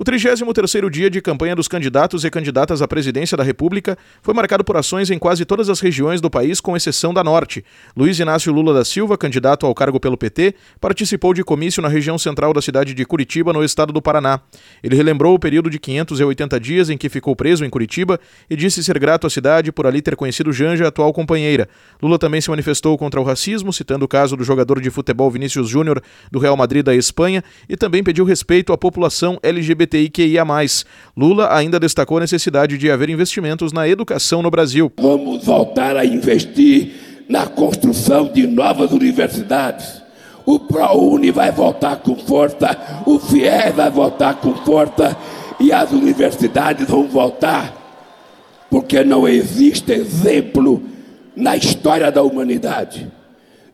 O 33º dia de campanha dos candidatos e candidatas à presidência da República foi marcado por ações em quase todas as regiões do país, com exceção da Norte. Luiz Inácio Lula da Silva, candidato ao cargo pelo PT, participou de comício na região central da cidade de Curitiba, no estado do Paraná. Ele relembrou o período de 580 dias em que ficou preso em Curitiba e disse ser grato à cidade por ali ter conhecido Janja, atual companheira. Lula também se manifestou contra o racismo, citando o caso do jogador de futebol Vinícius Júnior do Real Madrid da Espanha, e também pediu respeito à população LGBT LGBTIQIA+. Lula ainda destacou a necessidade de haver investimentos na educação no Brasil. Vamos voltar a investir na construção de novas universidades. O ProUni vai voltar com força, o FIES vai voltar com força e as universidades vão voltar, porque não existe exemplo na história da humanidade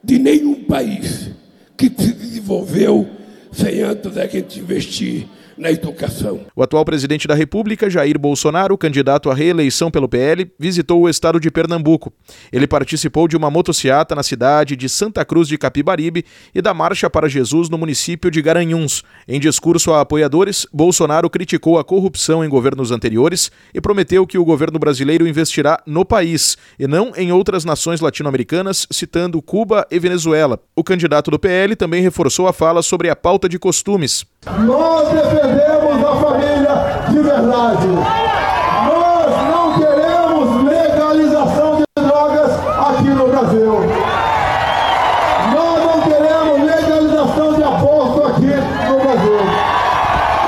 de nenhum país que se desenvolveu sem antes a gente investir na educação. O atual presidente da República, Jair Bolsonaro, candidato à reeleição pelo PL, visitou o estado de Pernambuco. Ele participou de uma motociata na cidade de Santa Cruz de Capibaribe e da Marcha para Jesus no município de Garanhuns. Em discurso a apoiadores, Bolsonaro criticou a corrupção em governos anteriores e prometeu que o governo brasileiro investirá no país e não em outras nações latino-americanas, citando Cuba e Venezuela. O candidato do PL também reforçou a fala sobre a pauta de costumes. Família de verdade. Nós não queremos legalização de drogas aqui no Brasil. Nós não queremos legalização de aposto aqui no Brasil.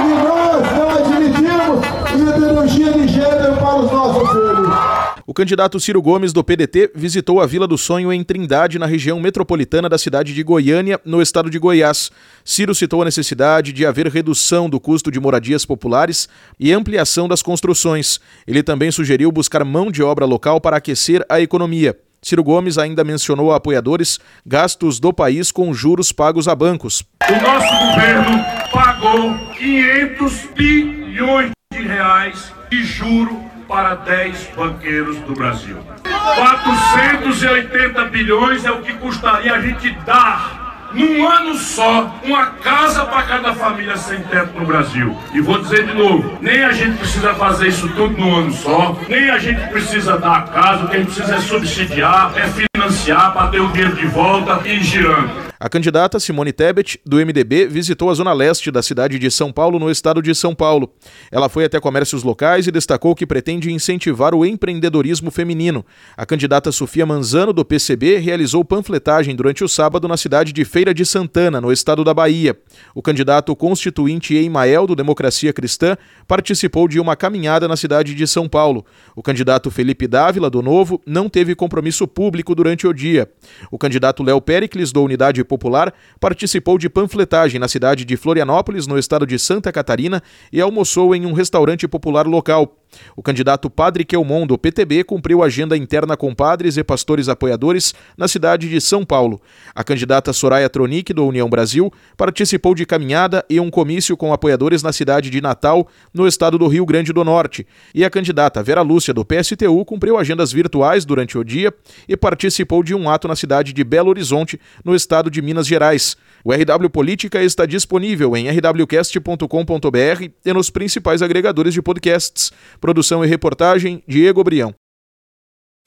E nós não admitimos ideologia de gênero para os nossos filhos. O candidato Ciro Gomes, do PDT, visitou a Vila do Sonho em Trindade, na região metropolitana da cidade de Goiânia, no estado de Goiás. Ciro citou a necessidade de haver redução do custo de moradias populares e ampliação das construções. Ele também sugeriu buscar mão de obra local para aquecer a economia. Ciro Gomes ainda mencionou a apoiadores gastos do país com juros pagos a bancos. O nosso governo pagou 500 bilhões de reais de juro para 10 banqueiros do Brasil. 480 bilhões é o que custaria a gente dar num ano só, uma casa para cada família sem teto no Brasil. E vou dizer de novo: nem a gente precisa fazer isso tudo num ano só, nem a gente precisa dar a casa, o que a gente precisa é subsidiar, é financiar para ter o dinheiro de volta e ir girando. A candidata Simone Tebet, do MDB, visitou a zona leste da cidade de São Paulo, no estado de São Paulo. Ela foi até comércios locais e destacou que pretende incentivar o empreendedorismo feminino. A candidata Sofia Manzano, do PCB, realizou panfletagem durante o sábado na cidade de Feira de Santana, no estado da Bahia. O candidato constituinte Eimael, do Democracia Cristã, participou de uma caminhada na cidade de São Paulo. O candidato Felipe Dávila, do Novo, não teve compromisso público durante o dia. O candidato Léo Pericles, do Unidade Popular, participou de panfletagem na cidade de Florianópolis, no estado de Santa Catarina, e almoçou em um restaurante popular local. O candidato Padre Quelmon, do PTB, cumpriu agenda interna com padres e pastores apoiadores na cidade de São Paulo. A candidata Soraya Tronic, do União Brasil, participou de caminhada e um comício com apoiadores na cidade de Natal, no estado do Rio Grande do Norte. E a candidata Vera Lúcia, do PSTU, cumpriu agendas virtuais durante o dia e participou de um ato na cidade de Belo Horizonte, no estado de Minas Gerais. O RW Política está disponível em rwcast.com.br e nos principais agregadores de podcasts. Produção e reportagem, Diego Brião.